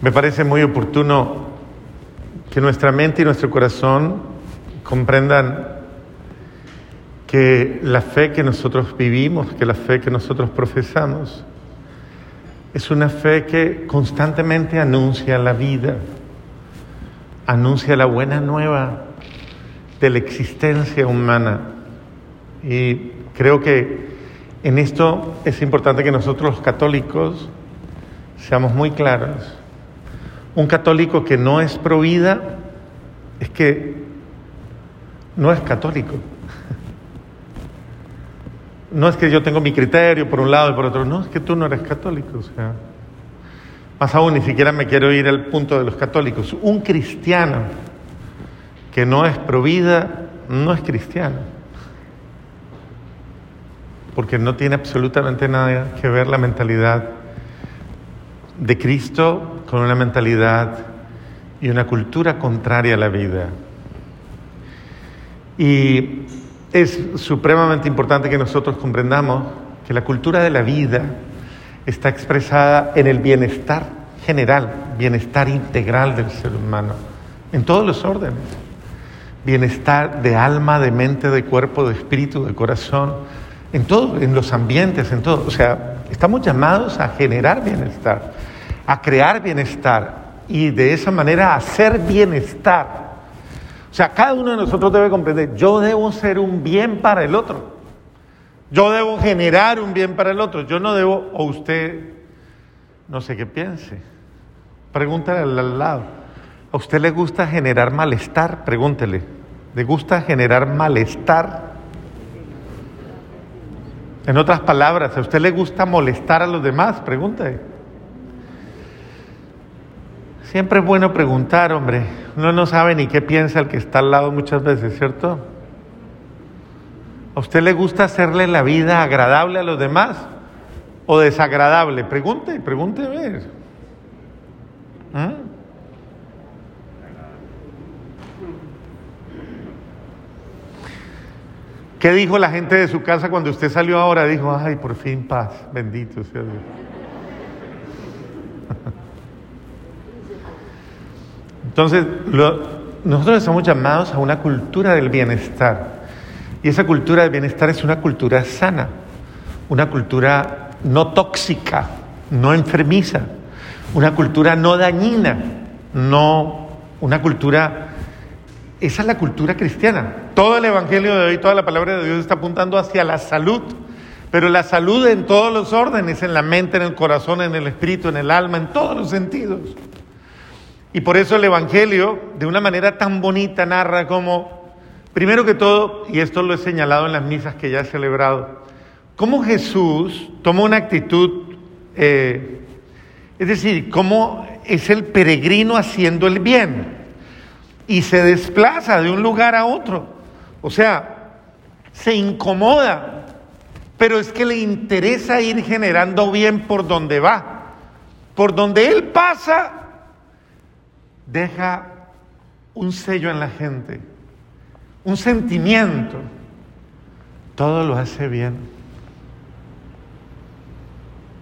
Me parece muy oportuno que nuestra mente y nuestro corazón comprendan que la fe que nosotros vivimos, que la fe que nosotros profesamos, es una fe que constantemente anuncia la vida, anuncia la buena nueva de la existencia humana. Y creo que en esto es importante que nosotros los católicos seamos muy claros. Un católico que no es pro vida es que no es católico. No es que yo tengo mi criterio por un lado y por otro, no, es que tú no eres católico. O sea, más aún, ni siquiera me quiero ir al punto de los católicos. Un cristiano que no es pro vida no es cristiano. Porque no tiene absolutamente nada que ver la mentalidad de Cristo con una mentalidad y una cultura contraria a la vida. Y es supremamente importante que nosotros comprendamos que la cultura de la vida está expresada en el bienestar general, bienestar integral del ser humano, en todos los órdenes. Bienestar de alma, de mente, de cuerpo, de espíritu, de corazón, en todo, en los ambientes, en todo. O sea, estamos llamados a generar bienestar a crear bienestar y de esa manera hacer bienestar. O sea, cada uno de nosotros debe comprender, yo debo ser un bien para el otro. Yo debo generar un bien para el otro. Yo no debo, o usted, no sé qué piense. Pregúntale al lado. ¿A usted le gusta generar malestar? Pregúntele. ¿Le gusta generar malestar? En otras palabras, ¿a usted le gusta molestar a los demás? Pregúntale. Siempre es bueno preguntar, hombre. Uno no sabe ni qué piensa el que está al lado muchas veces, ¿cierto? ¿A usted le gusta hacerle la vida agradable a los demás o desagradable? Pregunte, pregunte a ver. ¿Ah? ¿Qué dijo la gente de su casa cuando usted salió ahora? Dijo, ay, por fin paz, bendito sea Dios. Entonces, nosotros estamos llamados a una cultura del bienestar. Y esa cultura del bienestar es una cultura sana, una cultura no tóxica, no enfermiza, una cultura no dañina, no una cultura... Esa es la cultura cristiana. Todo el Evangelio de hoy, toda la palabra de Dios está apuntando hacia la salud, pero la salud en todos los órdenes, en la mente, en el corazón, en el espíritu, en el alma, en todos los sentidos. Y por eso el Evangelio, de una manera tan bonita, narra como, primero que todo, y esto lo he señalado en las misas que ya he celebrado, cómo Jesús toma una actitud, eh, es decir, cómo es el peregrino haciendo el bien y se desplaza de un lugar a otro. O sea, se incomoda, pero es que le interesa ir generando bien por donde va. Por donde él pasa, deja un sello en la gente, un sentimiento. Todo lo hace bien.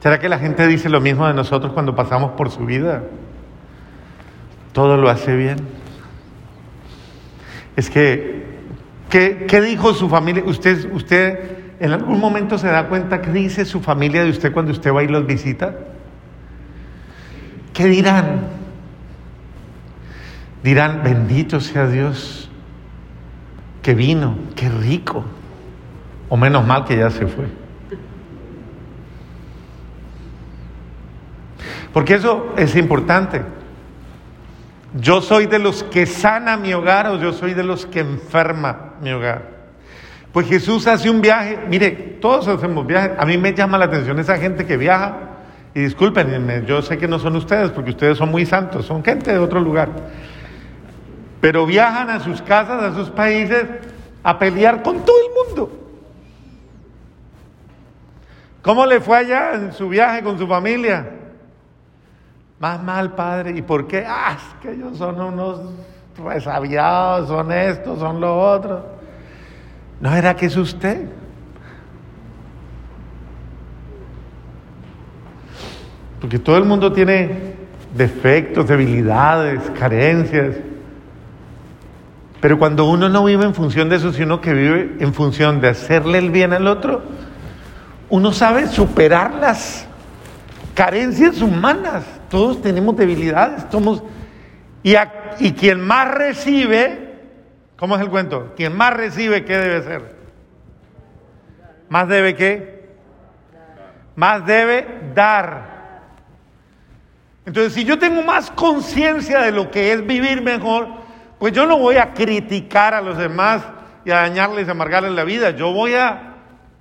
¿Será que la gente dice lo mismo de nosotros cuando pasamos por su vida? Todo lo hace bien. Es que, ¿qué, dijo su familia? Usted, usted en algún momento se da cuenta qué dice su familia de usted cuando usted va y los visita. ¿Qué dirán? Dirán, bendito sea Dios que vino, qué rico. O menos mal que ya se fue. Porque eso es importante. Yo soy de los que sana mi hogar o yo soy de los que enferma mi hogar. Pues Jesús hace un viaje, mire, todos hacemos viajes. A mí me llama la atención esa gente que viaja. Y disculpen, yo sé que no son ustedes porque ustedes son muy santos, son gente de otro lugar pero viajan a sus casas, a sus países, a pelear con todo el mundo. ¿Cómo le fue allá en su viaje con su familia? Más mal, padre. ¿Y por qué? Ah, es que ellos son unos resabiados, son estos, son lo otro. ¿No era que es usted? Porque todo el mundo tiene defectos, debilidades, carencias. Pero cuando uno no vive en función de eso, sino que vive en función de hacerle el bien al otro, uno sabe superar las carencias humanas. Todos tenemos debilidades, y quien más recibe, ¿cómo es el cuento? Quien más recibe, ¿qué debe ser? ¿Más debe qué? Más debe dar. Entonces, si yo tengo más conciencia de lo que es vivir mejor, pues yo no voy a criticar a los demás y a dañarles, a amargarles la vida. Yo voy a,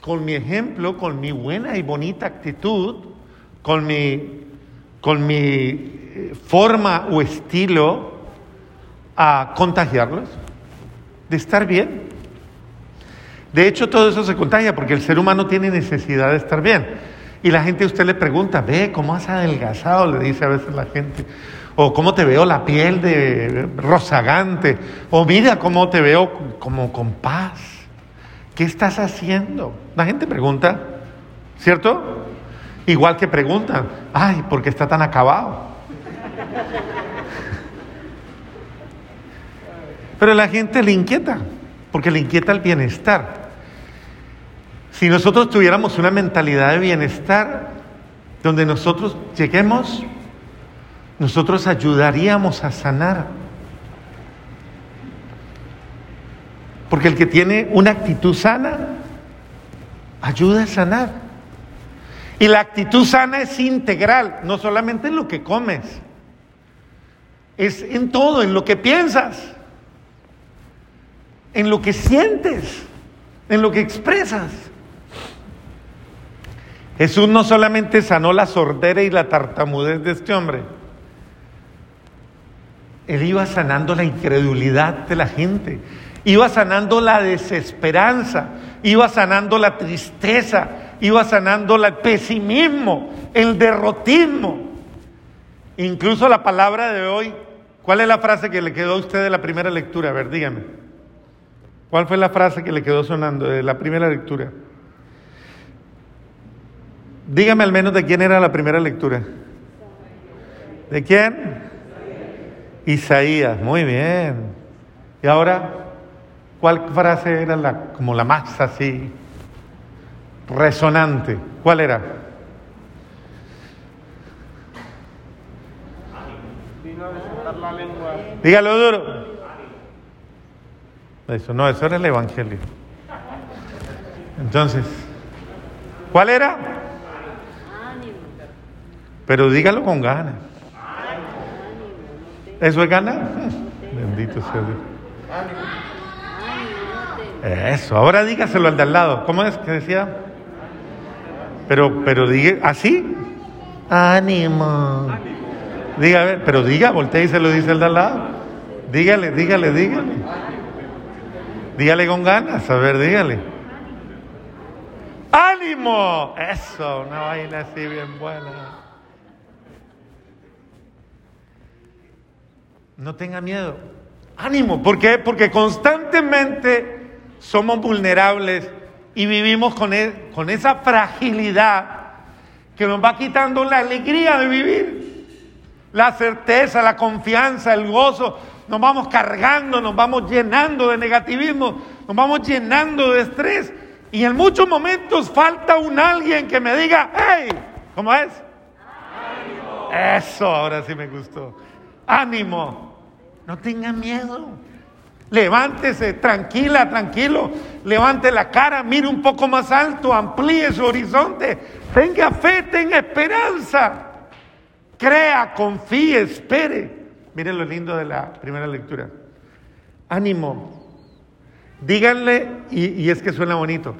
con mi ejemplo, con mi buena y bonita actitud, con mi, con mi eh, forma o estilo, a contagiarlos de estar bien. De hecho, todo eso se contagia porque el ser humano tiene necesidad de estar bien. Y la gente a usted le pregunta, ve, ¿cómo has adelgazado? Le dice a veces la gente. O cómo te veo la piel de rozagante. O mira cómo te veo como con paz. ¿Qué estás haciendo? La gente pregunta, ¿cierto? Igual que preguntan, ay, ¿por qué está tan acabado? Pero la gente le inquieta, porque le inquieta el bienestar. Si nosotros tuviéramos una mentalidad de bienestar, donde nosotros lleguemos, nosotros ayudaríamos a sanar. Porque el que tiene una actitud sana, ayuda a sanar. Y la actitud sana es integral, no solamente en lo que comes, es en todo, en lo que piensas, en lo que sientes, en lo que expresas. Jesús no solamente sanó la sordera y la tartamudez de este hombre, él iba sanando la incredulidad de la gente, iba sanando la desesperanza, iba sanando la tristeza, iba sanando el pesimismo, el derrotismo. Incluso la palabra de hoy, ¿cuál es la frase que le quedó a usted de la primera lectura? A ver, dígame. ¿Cuál fue la frase que le quedó sonando de la primera lectura? Dígame al menos de quién era la primera lectura. ¿De quién? Isaías, muy bien. Y ahora, ¿cuál frase era la, como la más así resonante? ¿Cuál era? Dígalo duro. Eso no, eso era el Evangelio. Entonces, ¿cuál era? Pero dígalo con ganas. ¿Eso es ganas? Bendito sea Dios. Eso, ahora dígaselo al de al lado. ¿Cómo es que decía? Pero, pero diga, ¿así? Ánimo. Diga, pero diga, voltea y se lo dice el de al lado. Dígale, dígale, dígale. Dígale con ganas, a ver, dígale. ¡Ánimo! Eso, una vaina así bien buena. No tenga miedo. Ánimo. ¿Por qué? Porque constantemente somos vulnerables y vivimos con, e, con esa fragilidad que nos va quitando la alegría de vivir. La certeza, la confianza, el gozo. Nos vamos cargando, nos vamos llenando de negativismo, nos vamos llenando de estrés. Y en muchos momentos falta un alguien que me diga, hey, ¿cómo es? Ánimo. Eso, ahora sí me gustó. Ánimo. No tenga miedo. Levántese, tranquila, tranquilo. Levante la cara, mire un poco más alto, amplíe su horizonte. Tenga fe, tenga esperanza. Crea, confíe, espere. Miren lo lindo de la primera lectura. Ánimo. Díganle, y, y es que suena bonito,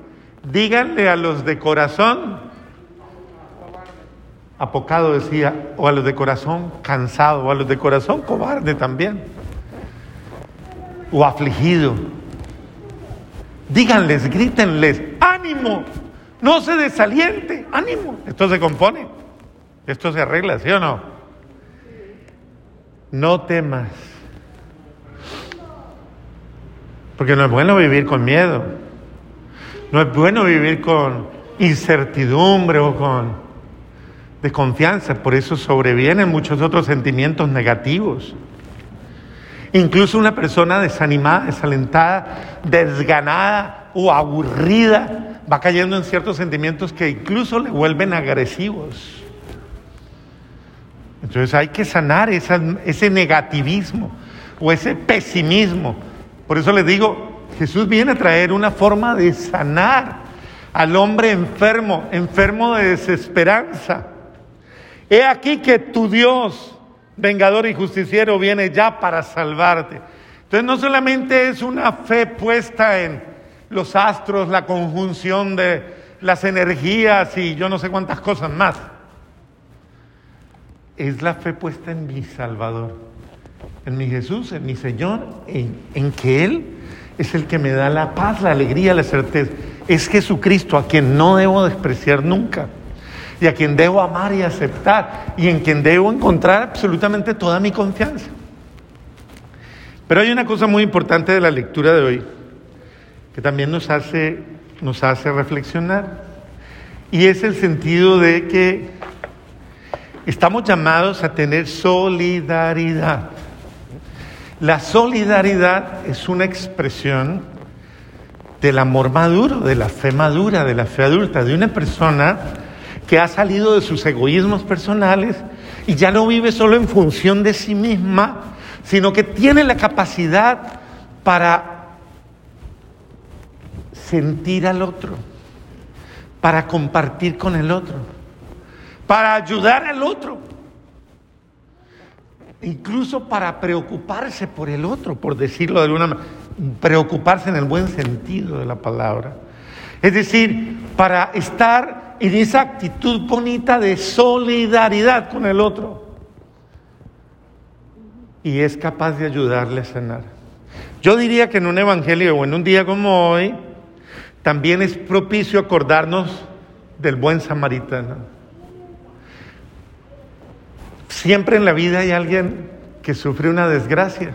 díganle a los de corazón apocado decía, o a los de corazón cansado, o a los de corazón cobarde también o afligido. Díganles, grítenles, ánimo, no se desaliente, ánimo. Esto se compone, esto se arregla, ¿sí o no? No temas. Porque no es bueno vivir con miedo. No es bueno vivir con incertidumbre o con... de confianza, por eso sobrevienen muchos otros sentimientos negativos. Incluso una persona desanimada, desalentada, desganada o aburrida va cayendo en ciertos sentimientos que incluso le vuelven agresivos. Entonces hay que sanar ese negativismo o ese pesimismo. Por eso les digo, Jesús viene a traer una forma de sanar al hombre enfermo, enfermo de desesperanza. He aquí que tu Dios, vengador y justiciero, viene ya para salvarte. Entonces no solamente es una fe puesta en los astros, la conjunción de las energías y yo no sé cuántas cosas más. Es la fe puesta en mi Salvador, en mi Jesús, en mi Señor, en, en que Él es el que me da la paz, la alegría, la certeza. Es Jesucristo a quien no debo despreciar nunca y a quien debo amar y aceptar y en quien debo encontrar absolutamente toda mi confianza. Pero hay una cosa muy importante de la lectura de hoy que también nos hace, nos hace reflexionar y es el sentido de que estamos llamados a tener solidaridad. La solidaridad es una expresión del amor maduro, de la fe madura, de la fe adulta, de una persona que ha salido de sus egoísmos personales y ya no vive solo en función de sí misma, sino que tiene la capacidad para sentir al otro, para compartir con el otro, para ayudar al otro, incluso para preocuparse por el otro, por decirlo de alguna manera, preocuparse en el buen sentido de la palabra. Es decir, para estar en esa actitud bonita de solidaridad con el otro. Y es capaz de ayudarle a sanar. Yo diría que en un evangelio o en un día como hoy, también es propicio acordarnos del buen samaritano. Siempre en la vida hay alguien que sufre una desgracia,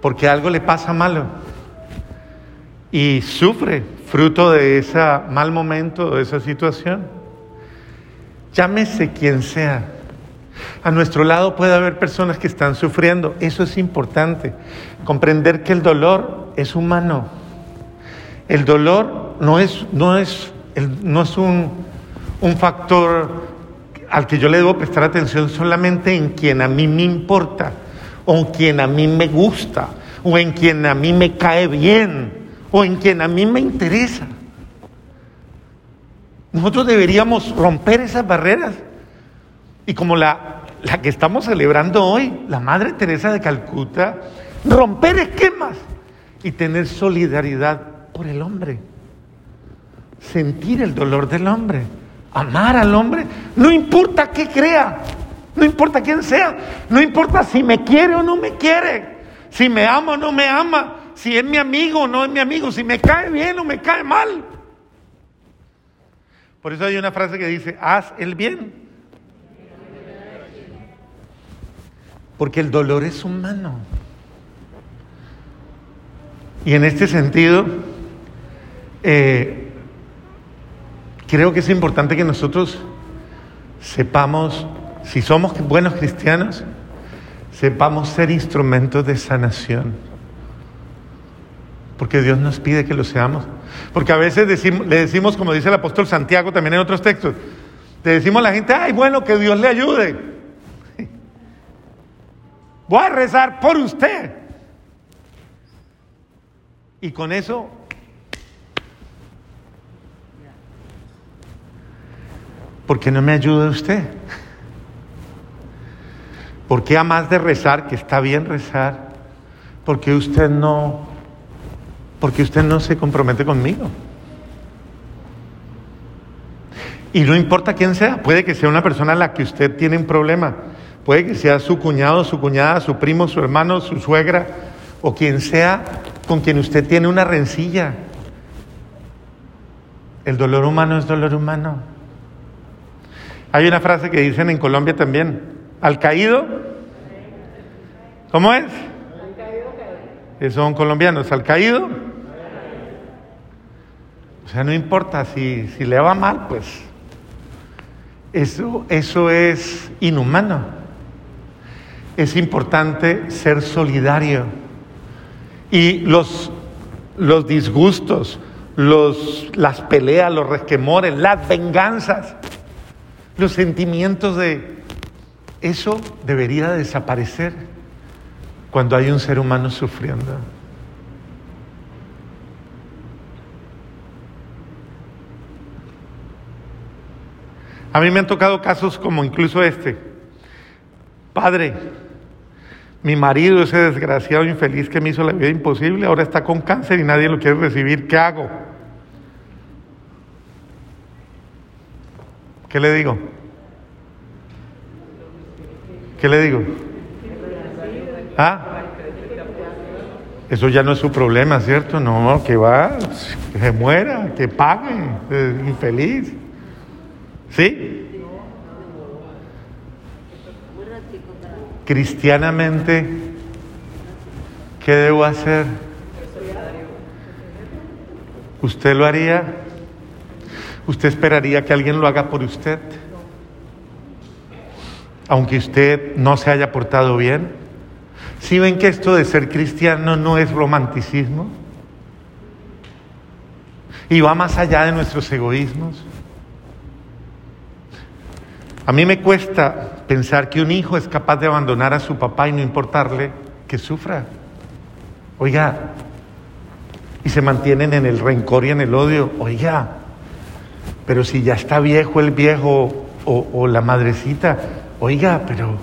porque algo le pasa malo y sufre fruto de ese mal momento, de esa situación. Llámese quien sea. A nuestro lado puede haber personas que están sufriendo. Eso es importante. Comprender que el dolor es humano. El dolor no es, no es, no es un, un factor al que yo le debo prestar atención solamente en quien a mí me importa, o en quien a mí me gusta, o en quien a mí me cae bien o en quien a mí me interesa. Nosotros deberíamos romper esas barreras. Y como la, la que estamos celebrando hoy, la Madre Teresa de Calcuta, romper esquemas y tener solidaridad por el hombre. Sentir el dolor del hombre. Amar al hombre. No importa qué crea. No importa quién sea. No importa si me quiere o no me quiere. Si me ama o no me ama si es mi amigo o no es mi amigo, si me cae bien o me cae mal. Por eso hay una frase que dice, haz el bien. Porque el dolor es humano. Y en este sentido, eh, creo que es importante que nosotros sepamos, si somos buenos cristianos, sepamos ser instrumentos de sanación. Porque Dios nos pide que lo seamos. Porque a veces le decimos, como dice el apóstol Santiago también en otros textos, le decimos a la gente, ay, bueno, que Dios le ayude. Voy a rezar por usted. Y con eso ¿por qué no me ayuda usted? ¿Por qué a más de rezar, que está bien rezar, por qué usted no porque usted no se compromete conmigo. Y no importa quién sea, puede que sea una persona a la que usted tiene un problema, puede que sea su cuñado, su cuñada, su primo, su hermano, su suegra, o quien sea con quien usted tiene una rencilla. El dolor humano es dolor humano. Hay una frase que dicen en Colombia también, al caído, ¿cómo es? Son colombianos, al caído o sea, no importa si, si le va mal, pues. Eso, eso es inhumano. Es importante ser solidario. Y los, los disgustos, los, las peleas, los resquemores, las venganzas, los sentimientos de... Eso debería desaparecer cuando hay un ser humano sufriendo. A mí me han tocado casos como incluso este. Padre, mi marido, ese desgraciado infeliz que me hizo la vida imposible, ahora está con cáncer y nadie lo quiere recibir. ¿Qué hago? ¿Qué le digo? ¿Qué le digo? ¿Ah? Eso ya no es su problema, ¿cierto? No, que va, que se muera, que pague, infeliz. ¿Sí? Cristianamente, ¿qué debo hacer? ¿Usted lo haría? ¿Usted esperaría que alguien lo haga por usted? Aunque usted no se haya portado bien. Si ven que esto de ser cristiano no es romanticismo? Y va más allá de nuestros egoísmos. A mí me cuesta pensar que un hijo es capaz de abandonar a su papá y no importarle que sufra. Oiga, y se mantienen en el rencor y en el odio. Oiga, pero si ya está viejo el viejo o, la madrecita, oiga, pero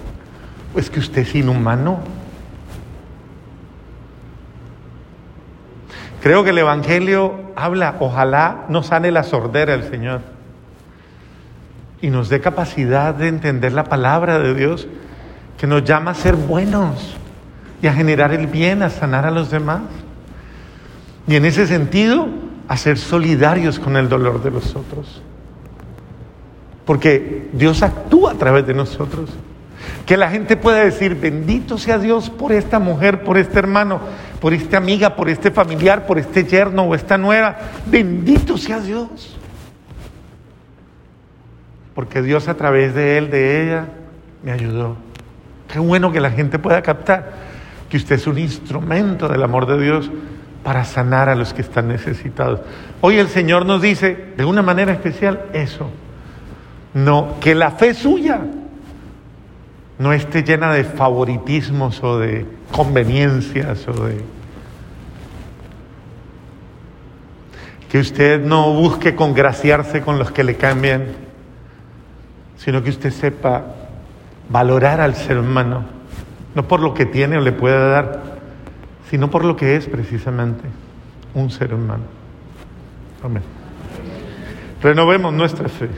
es que usted es inhumano. Creo que el Evangelio habla, ojalá no sane la sordera el Señor y nos dé capacidad de entender la palabra de Dios que nos llama a ser buenos y a generar el bien, a sanar a los demás. Y en ese sentido, a ser solidarios con el dolor de los otros. Porque Dios actúa a través de nosotros. Que la gente pueda decir, bendito sea Dios por esta mujer, por este hermano, por esta amiga, por este familiar, por este yerno o esta nuera. Bendito sea Dios porque Dios a través de él, de ella, me ayudó. Qué bueno que la gente pueda captar que usted es un instrumento del amor de Dios para sanar a los que están necesitados. Hoy el Señor nos dice de una manera especial eso. No, que la fe suya no esté llena de favoritismos o de conveniencias o de... Que usted no busque congraciarse con los que le cambien sino que usted sepa valorar al ser humano, no por lo que tiene o le puede dar, sino por lo que es precisamente un ser humano. Amén. Renovemos nuestra fe.